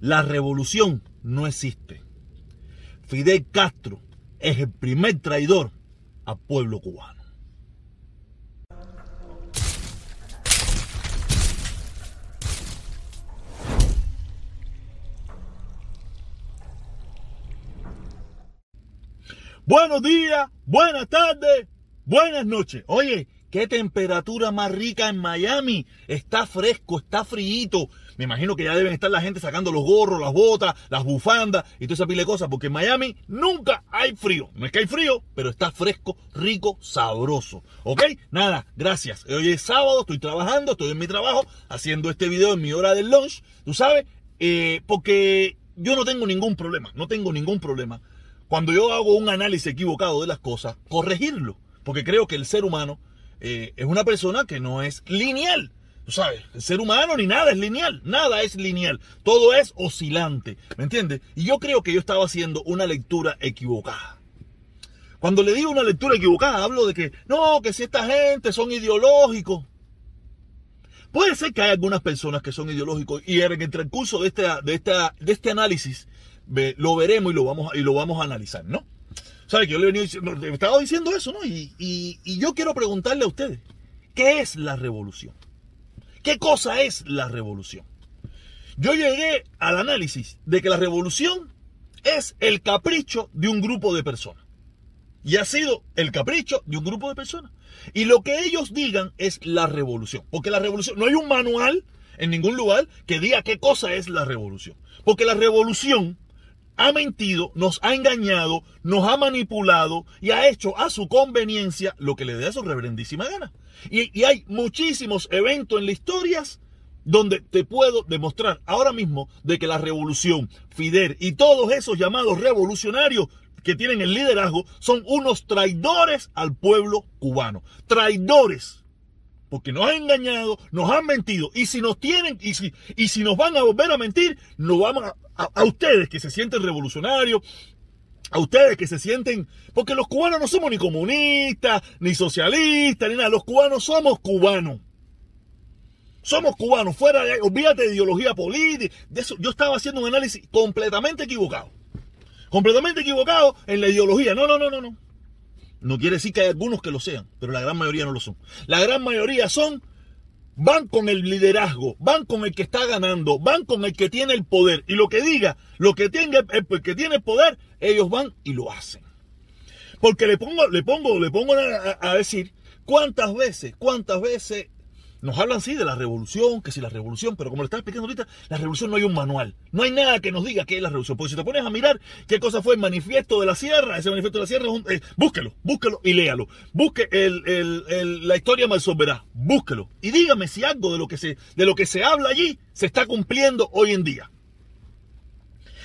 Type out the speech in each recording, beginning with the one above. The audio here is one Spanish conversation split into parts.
La revolución no existe. Fidel Castro es el primer traidor al pueblo cubano. Buenos días, buenas tardes, buenas noches. Oye, qué temperatura más rica en Miami. Está fresco, está frío. Me imagino que ya deben estar la gente sacando los gorros, las botas, las bufandas y toda esa pila de cosas, porque en Miami nunca hay frío. No es que hay frío, pero está fresco, rico, sabroso. ¿Ok? Nada, gracias. Hoy es sábado, estoy trabajando, estoy en mi trabajo, haciendo este video en mi hora del lunch, tú sabes, eh, porque yo no tengo ningún problema, no tengo ningún problema cuando yo hago un análisis equivocado de las cosas, corregirlo. Porque creo que el ser humano eh, es una persona que no es lineal. Sabes, el ser humano ni nada es lineal, nada es lineal, todo es oscilante, ¿me entiendes? Y yo creo que yo estaba haciendo una lectura equivocada. Cuando le digo una lectura equivocada, hablo de que, no, que si esta gente son ideológicos. Puede ser que hay algunas personas que son ideológicos y en el transcurso de este, de esta, de este análisis lo veremos y lo vamos, y lo vamos a analizar, ¿no? ¿Sabe que yo le he estaba diciendo eso, ¿no? Y yo quiero preguntarle a ustedes, ¿qué es la revolución? ¿Qué cosa es la revolución? Yo llegué al análisis de que la revolución es el capricho de un grupo de personas. Y ha sido el capricho de un grupo de personas. Y lo que ellos digan es la revolución. Porque la revolución, no hay un manual en ningún lugar que diga qué cosa es la revolución. Porque la revolución ha mentido, nos ha engañado, nos ha manipulado y ha hecho a su conveniencia lo que le dé a su reverendísima gana. Y, hay muchísimos eventos en la historia donde te puedo demostrar ahora mismo de que la revolución, Fidel y todos esos llamados revolucionarios que tienen el liderazgo son unos traidores al pueblo cubano. Traidores porque nos han engañado, nos han mentido. Y si nos tienen, y si, y si nos van a volver a mentir, nos vamos a, a, ustedes que se sienten revolucionarios, a ustedes que se sienten, porque los cubanos no somos ni comunistas, ni socialistas, ni nada, los cubanos somos cubanos. Somos cubanos, fuera de, olvídate de ideología política, yo estaba haciendo un análisis completamente equivocado. Completamente equivocado en la ideología. No, no, no, no, no. No quiere decir que hay algunos que lo sean, pero la gran mayoría no lo son. La gran mayoría son, van con el liderazgo, van con el que está ganando, van con el que tiene el poder. Y lo que diga, lo que tenga, el que tiene el poder, ellos van y lo hacen. Porque le pongo, le pongo, le pongo a decir cuántas veces, cuántas veces nos hablan sí de la revolución, que si la revolución, pero como le estaba explicando ahorita, la revolución no hay un manual. No hay nada que nos diga qué es la revolución. Porque si te pones a mirar qué cosa fue el manifiesto de la sierra, ese manifiesto de la sierra, eh, búsquelo, búsquelo y léalo. Busque la historia Malsoberá, búsquelo. Y dígame si algo de lo, que se, de lo que se habla allí se está cumpliendo hoy en día.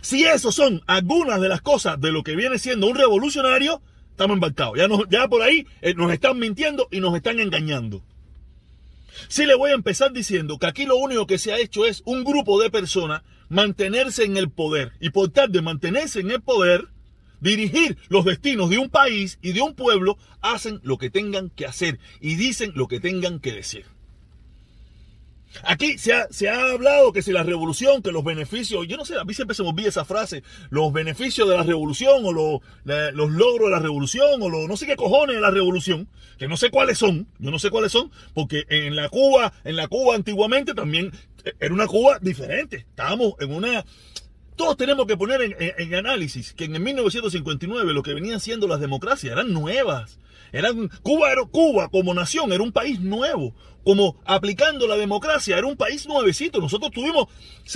Si eso son algunas de las cosas de lo que viene siendo un revolucionario, estamos embarcados. Ya, ya por ahí eh, nos están mintiendo y nos están engañando. Sí le voy a empezar diciendo que aquí lo único que se ha hecho es un grupo de personas mantenerse en el poder y por tal de mantenerse en el poder, dirigir los destinos de un país y de un pueblo, hacen lo que tengan que hacer y dicen lo que tengan que decir. Aquí se ha, hablado que si la revolución, que los beneficios, yo no sé, a mí siempre se me olvida esa frase, los beneficios de la revolución o los logros de la revolución o los no sé qué cojones de la revolución, que no sé cuáles son, yo no sé cuáles son, porque en la Cuba, en la Cuba antiguamente también eh, era una Cuba diferente, estábamos en una... Todos tenemos que poner en, en análisis que en 1959 lo que venían siendo las democracias eran nuevas, Cuba era Cuba como nación, era un país nuevo, como aplicando la democracia, era un país nuevecito. Nosotros tuvimos,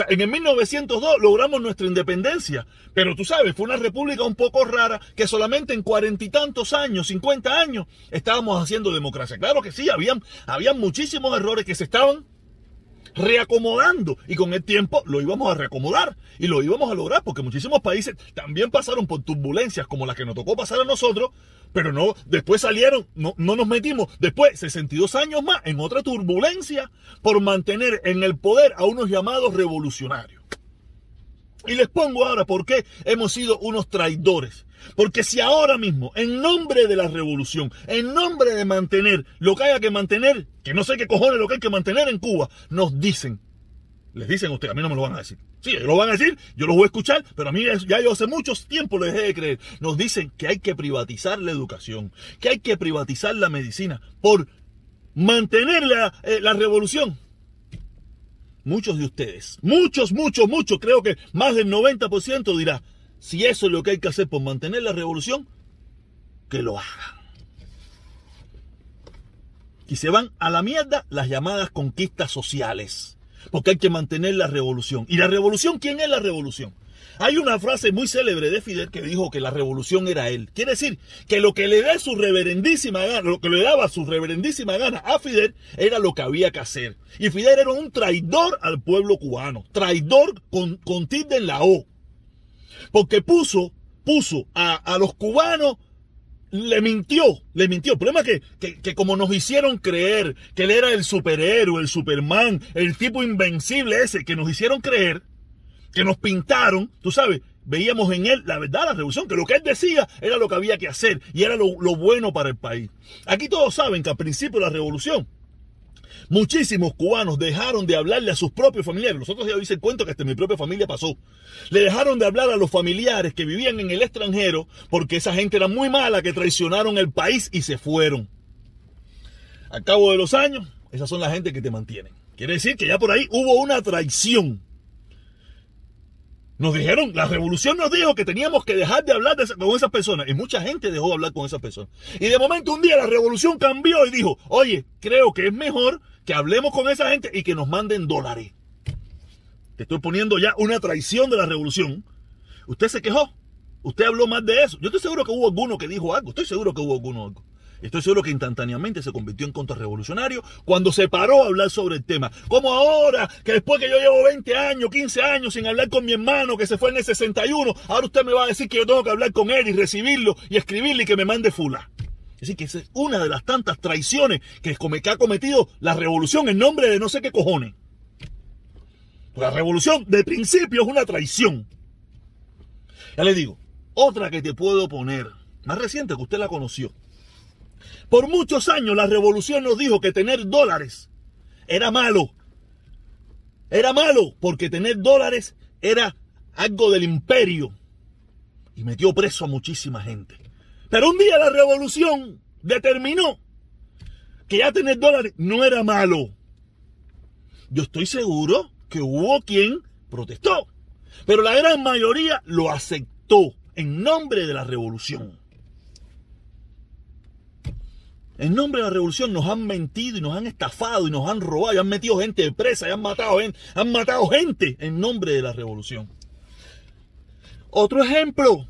en el 1902 logramos nuestra independencia, pero tú sabes, fue una república un poco rara que solamente en cuarenta y tantos años, cincuenta años, estábamos haciendo democracia. Claro que sí, habían, habían muchísimos errores que se estaban reacomodando y con el tiempo lo íbamos a reacomodar y lo íbamos a lograr porque muchísimos países también pasaron por turbulencias como las que nos tocó pasar a nosotros, pero no, después salieron, no, no nos metimos después 62 años más en otra turbulencia por mantener en el poder a unos llamados revolucionarios. Y les pongo ahora por qué hemos sido unos traidores. Porque si ahora mismo, en nombre de la revolución, en nombre de mantener lo que haya que mantener, que no sé qué cojones lo que hay que mantener en Cuba, nos dicen Les dicen a ustedes, a mí no me lo van a decir. Sí, ellos lo van a decir, yo lo voy a escuchar, pero a mí ya yo hace mucho tiempo lo dejé de creer. Nos dicen que hay que privatizar la educación, que hay que privatizar la medicina por mantener la, eh, la revolución. Muchos de ustedes, muchos, muchos, muchos, creo que más del 90% dirá, si eso es lo que hay que hacer por mantener la revolución, que lo hagan. Y se van a la mierda las llamadas conquistas sociales porque hay que mantener la revolución. ¿Y la revolución quién es la revolución? Hay una frase muy célebre de Fidel que dijo que la revolución era él. Quiere decir que lo que le da su reverendísima gana, lo que le daba su reverendísima gana a Fidel era lo que había que hacer. Y Fidel era un traidor al pueblo cubano, traidor con, con tilde en la O. Porque puso, puso a, a los cubanos le mintió, le mintió. El problema es que, que, como nos hicieron creer que él era el superhéroe, el Superman, el tipo invencible ese, que nos hicieron creer, que nos pintaron, tú sabes, veíamos en él la verdad, la revolución, que lo que él decía era lo que había que hacer y era lo, lo bueno para el país. Aquí todos saben que al principio de la revolución, Muchísimos cubanos dejaron de hablarle a sus propios familiares. Nosotros ya hice cuento que hasta mi propia familia pasó. Le dejaron de hablar a los familiares que vivían en el extranjero porque esa gente era muy mala, que traicionaron el país y se fueron. Al cabo de los años, esas son la gente que te mantienen. Quiere decir que ya por ahí hubo una traición. Nos dijeron, la revolución nos dijo que teníamos que dejar de hablar con esas personas. Y mucha gente dejó de hablar con esas personas. Y de momento un día la revolución cambió y dijo, oye, creo que es mejor que hablemos con esa gente y que nos manden dólares. Te estoy poniendo ya una traición de la revolución. Usted se quejó. Usted habló más de eso. Yo estoy seguro que hubo alguno que dijo algo. Estoy seguro que hubo alguno algo. Estoy seguro que instantáneamente se convirtió en contrarrevolucionario cuando se paró a hablar sobre el tema. Como ahora, que después que yo llevo 20 años, 15 años sin hablar con mi hermano que se fue en el 61, ahora usted me va a decir que yo tengo que hablar con él y recibirlo y escribirle y que me mande fula. Es decir, que es una de las tantas traiciones que, ha cometido la revolución en nombre de no sé qué cojones. La revolución de principio es una traición. Ya le digo, otra que te puedo poner, más reciente que usted la conoció. Por muchos años la revolución nos dijo que tener dólares era malo. Era malo porque tener dólares era algo del imperio. Y metió preso a muchísima gente. Pero un día la revolución determinó que ya tener dólares no era malo. Yo estoy seguro que hubo quien protestó, pero la gran mayoría lo aceptó en nombre de la revolución. En nombre de la revolución nos han mentido y nos han estafado y nos han robado y han metido gente de presa y han matado, han matado gente en nombre de la revolución. Otro ejemplo,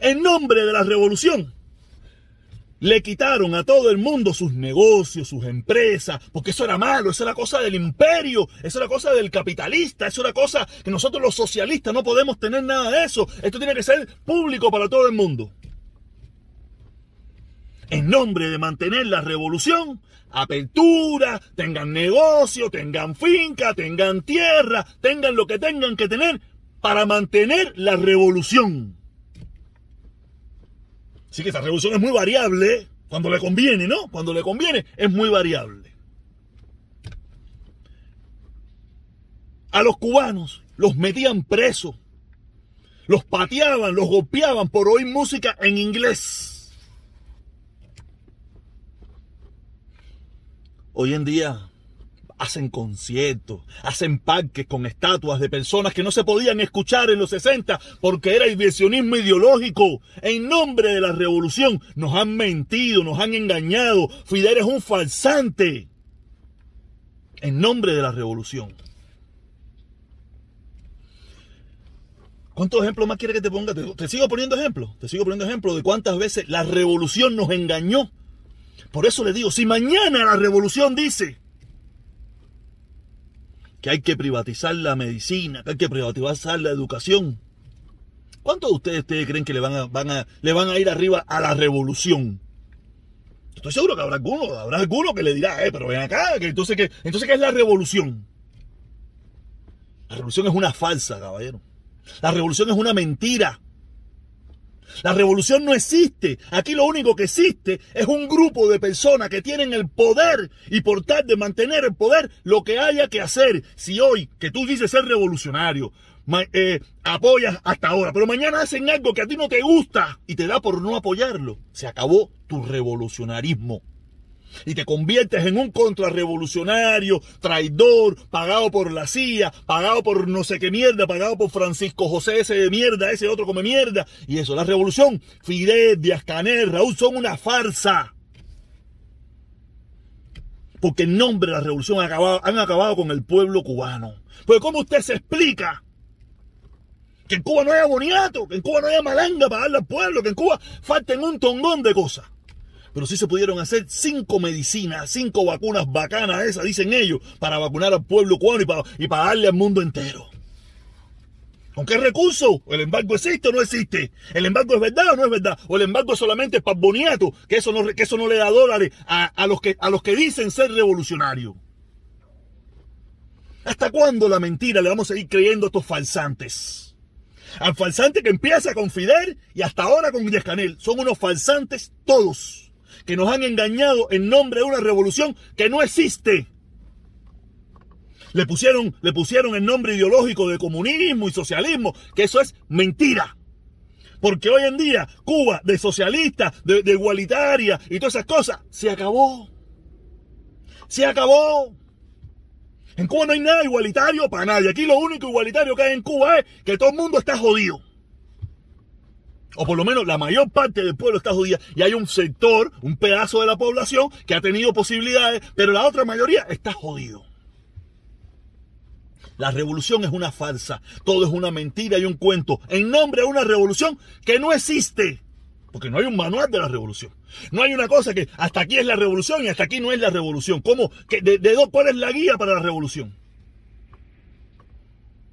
en nombre de la revolución, le quitaron a todo el mundo sus negocios, sus empresas, porque eso era malo, eso era cosa del imperio, eso era cosa del capitalista, eso era cosa que nosotros los socialistas no podemos tener nada de eso. Esto tiene que ser público para todo el mundo. En nombre de mantener la revolución, apertura, tengan negocio, tengan finca, tengan tierra, tengan lo que tengan que tener para mantener la revolución. Así que esa revolución es muy variable cuando le conviene, ¿no? Cuando le conviene es muy variable. A los cubanos los metían presos, los pateaban, los golpeaban por oír música en inglés. Hoy en día hacen conciertos, hacen parques con estatuas de personas que no se podían escuchar en los 60 porque era inversionismo ideológico. En nombre de la revolución nos han mentido, nos han engañado. Fidel es un falsante. En nombre de la revolución. ¿Cuántos ejemplos más quiere que te ponga? Te, te sigo poniendo ejemplos. Te sigo poniendo ejemplos de cuántas veces la revolución nos engañó. Por eso le digo, si mañana la revolución dice que hay que privatizar la medicina, que hay que privatizar la educación. ¿Cuántos de ustedes, creen que le van, a, ir arriba a la revolución? Estoy seguro que habrá alguno, habrá alguno que le dirá, eh, pero ven acá, que entonces, ¿qué, entonces ¿qué es la revolución? La revolución es una falsa, caballero. La revolución es una mentira. La revolución no existe. Aquí lo único que existe es un grupo de personas que tienen el poder y por tal de mantener el poder lo que haya que hacer. Si hoy que tú dices ser revolucionario, eh, apoyas hasta ahora, pero mañana hacen algo que a ti no te gusta y te da por no apoyarlo, se acabó tu revolucionarismo y te conviertes en un contrarrevolucionario, traidor, pagado por la CIA, pagado por no sé qué mierda, pagado por Francisco José ese de mierda, ese otro come mierda. Y eso, la revolución, Fidel, Díaz Canel, Raúl, son una farsa. Porque en nombre de la revolución han acabado, con el pueblo cubano. Pues ¿cómo usted se explica? Que en Cuba no haya boniato, que en Cuba no haya malanga para darle al pueblo, que en Cuba falten un tongón de cosas pero sí se pudieron hacer cinco medicinas, cinco vacunas bacanas esas, dicen ellos, para vacunar al pueblo cubano y para, darle al mundo entero. ¿Con qué recurso? ¿El embargo existe o no existe? ¿El embargo es verdad o no es verdad? ¿O el embargo solamente es para boniato? Que eso no, que eso no le da dólares a, los que, a los que dicen ser revolucionarios. ¿Hasta cuándo la mentira le vamos a ir creyendo a estos falsantes? Al falsante que empieza con Fidel y hasta ahora con Díaz Canel. Son unos falsantes todos que nos han engañado en nombre de una revolución que no existe. Le pusieron, le pusieron el nombre ideológico de comunismo y socialismo, que eso es mentira. Porque hoy en día Cuba, de socialista, de, de igualitaria y todas esas cosas, se acabó. Se acabó. En Cuba no hay nada igualitario para nadie. Aquí lo único igualitario que hay en Cuba es que todo el mundo está jodido o por lo menos la mayor parte del pueblo está judía, y hay un sector, un pedazo de la población que ha tenido posibilidades, pero la otra mayoría está jodido. La revolución es una farsa, todo es una mentira y un cuento, en nombre de una revolución que no existe. Porque no hay un manual de la revolución. No hay una cosa que hasta aquí es la revolución y hasta aquí no es la revolución. ¿Cómo? ¿De, de, cuál es la guía para la revolución?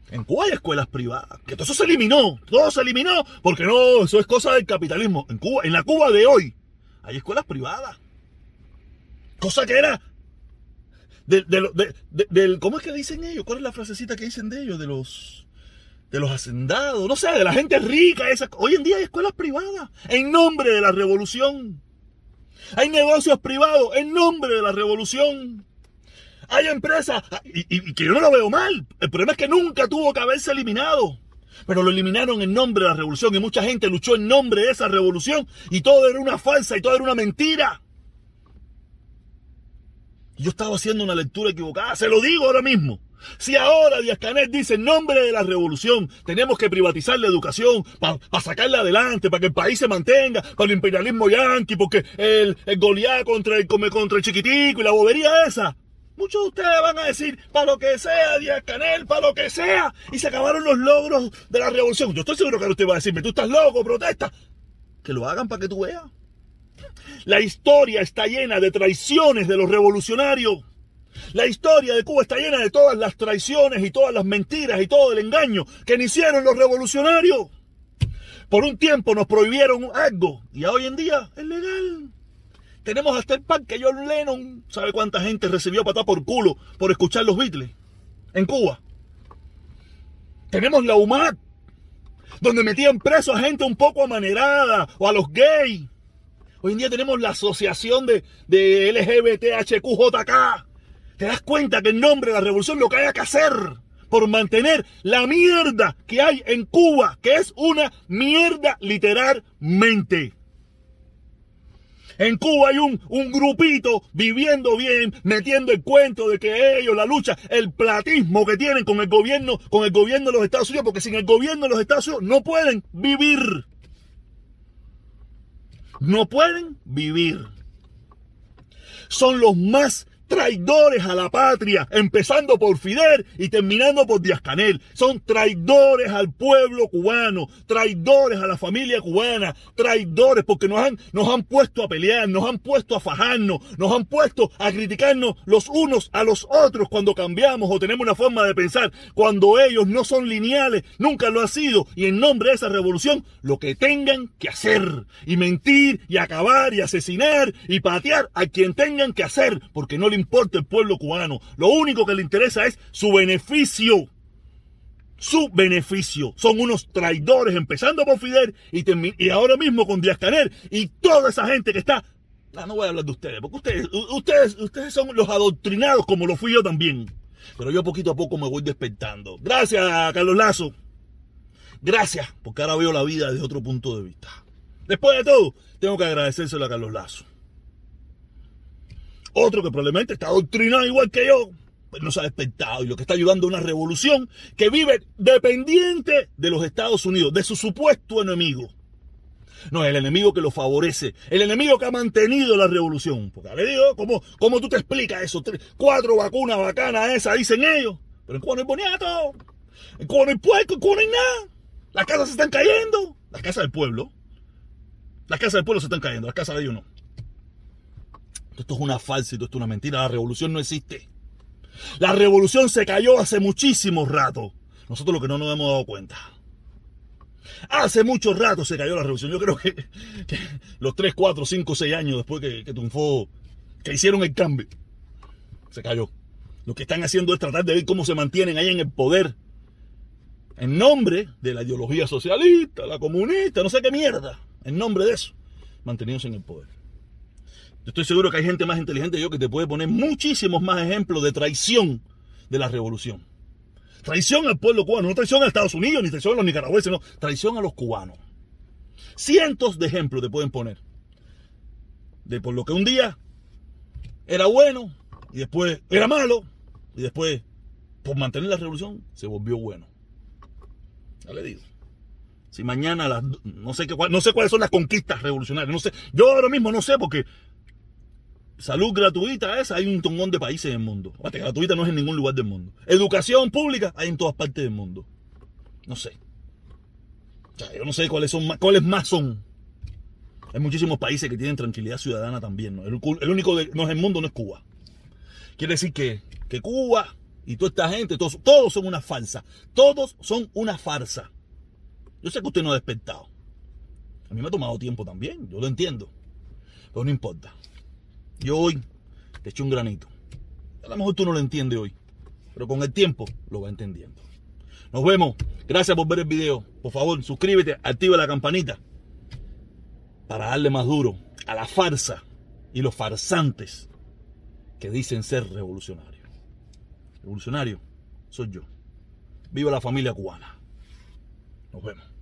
En Cuba hay escuelas privadas, que todo eso se eliminó, todo se eliminó, porque no, eso es cosa del capitalismo. En Cuba, en la Cuba de hoy, hay escuelas privadas. Cosa que era del, ¿cómo es que dicen ellos? ¿Cuál es la frasecita que dicen de ellos? De los, de los hacendados, no sé, de la gente rica. Esa, hoy en día hay escuelas privadas en nombre de la revolución. Hay negocios privados en nombre de la revolución. Hay empresas, y, que yo no lo veo mal. El problema es que nunca tuvo que haberse eliminado. Pero lo eliminaron en nombre de la revolución y mucha gente luchó en nombre de esa revolución y todo era una falsa y todo era una mentira. Yo estaba haciendo una lectura equivocada, se lo digo ahora mismo. Si ahora Díaz Canel dice en nombre de la revolución tenemos que privatizar la educación para sacarla adelante, para que el país se mantenga, para el imperialismo yanqui, porque el, el contra el, contra el chiquitico y la bobería esa. Muchos de ustedes van a decir, para lo que sea, Díaz Canel, para lo que sea. Y se acabaron los logros de la revolución. Yo estoy seguro que usted va a decirme, tú estás loco, protesta. Que lo hagan para que tú veas. La historia está llena de traiciones de los revolucionarios. La historia de Cuba está llena de todas las traiciones y todas las mentiras y todo el engaño que hicieron los revolucionarios. Por un tiempo nos prohibieron algo y hoy en día es legal. Tenemos hasta el pan que John Lennon, ¿sabe cuánta gente recibió patada por culo por escuchar los Beatles? En Cuba. Tenemos la UMAC, donde metían preso a gente un poco amanerada o a los gays. Hoy en día tenemos la asociación de, de LGBTHQJK. ¿Te das cuenta que en nombre de la revolución lo que haya que hacer por mantener la mierda que hay en Cuba, que es una mierda literalmente? En Cuba hay un, un grupito viviendo bien, metiendo el cuento de que ellos, la lucha, el platismo que tienen con el gobierno, con el gobierno de los Estados Unidos, porque sin el gobierno de los Estados Unidos no pueden vivir. No pueden vivir. Son los más traidores a la patria, empezando por Fidel y terminando por Díaz Canel. Son traidores al pueblo cubano, traidores a la familia cubana, traidores porque nos han, nos han puesto a pelear, nos han puesto a fajarnos, nos han puesto a criticarnos los unos a los otros cuando cambiamos o tenemos una forma de pensar, cuando ellos no son lineales, nunca lo han sido, y en nombre de esa revolución, lo que tengan que hacer, y mentir, y acabar, y asesinar, y patear a quien tengan que hacer, porque no le importa el pueblo cubano. Lo único que le interesa es su beneficio. su beneficio. Son unos traidores, empezando por Fidel y, y ahora mismo con Díaz Canel y toda esa gente que está. No, no voy a hablar de ustedes, porque ustedes, ustedes, ustedes son los adoctrinados como lo fui yo también. Pero yo poquito a poco me voy despertando. Gracias, Carlos Lazo. Gracias, porque ahora veo la vida desde otro punto de vista. Después de todo, tengo que agradecérselo a Carlos Lazo. Otro que probablemente está adoctrinado igual que yo, pues no se ha despertado y lo que está ayudando a una revolución que vive dependiente de los Estados Unidos, de su supuesto enemigo. No, el enemigo que lo favorece, el enemigo que ha mantenido la revolución. Porque le digo, ¿cómo, ¿cómo tú te explicas eso? cuatro vacunas bacanas esas, dicen ellos. Pero en Cuba no hay boniato, en Cuba no hay puerco, en Cuba no hay nada. Las casas se están cayendo. Las casas del pueblo. Las casas del pueblo se están cayendo, las casas de ellos no. Esto es una falsa y esto es una mentira. La revolución no existe. La revolución se cayó hace muchísimo rato. Nosotros lo que no nos hemos dado cuenta. Hace mucho rato se cayó la revolución. Yo creo que, los 3, 4, 5, 6 años después que, que triunfó, que hicieron el cambio, se cayó. Lo que están haciendo es tratar de ver cómo se mantienen ahí en el poder. En nombre de la ideología socialista, la comunista, no sé qué mierda. En nombre de eso, mantenidos en el poder. Estoy seguro que hay gente más inteligente que yo que te puede poner muchísimos más ejemplos de traición de la revolución. Traición al pueblo cubano, no traición a Estados Unidos, ni traición a los nicaragüenses, no, traición a los cubanos. Cientos de ejemplos te pueden poner. De por lo que un día era bueno y después era malo y después por mantener la revolución se volvió bueno. Ya le digo. Si mañana las, no sé qué no sé cuáles son las conquistas revolucionarias, no sé. Yo ahora mismo no sé porque Salud gratuita esa, hay un tongón de países en el mundo. gratuita no es en ningún lugar del mundo. Educación pública hay en todas partes del mundo. No sé. yo no sé cuáles son cuáles más son. Hay muchísimos países que tienen tranquilidad ciudadana también. El, único de, no es el mundo, no es Cuba. Quiere decir que, que Cuba y toda esta gente, todos, todos son una falsa. Todos son una farsa. Yo sé que usted no ha despertado. A mí me ha tomado tiempo también, yo lo entiendo. Pero no importa. Yo hoy te eché un granito. A lo mejor tú no lo entiendes hoy, pero con el tiempo lo vas entendiendo. Nos vemos. Gracias por ver el video. Por favor, suscríbete, activa la campanita para darle más duro a la farsa y los farsantes que dicen ser revolucionarios. Revolucionario soy yo. Viva la familia cubana. Nos vemos.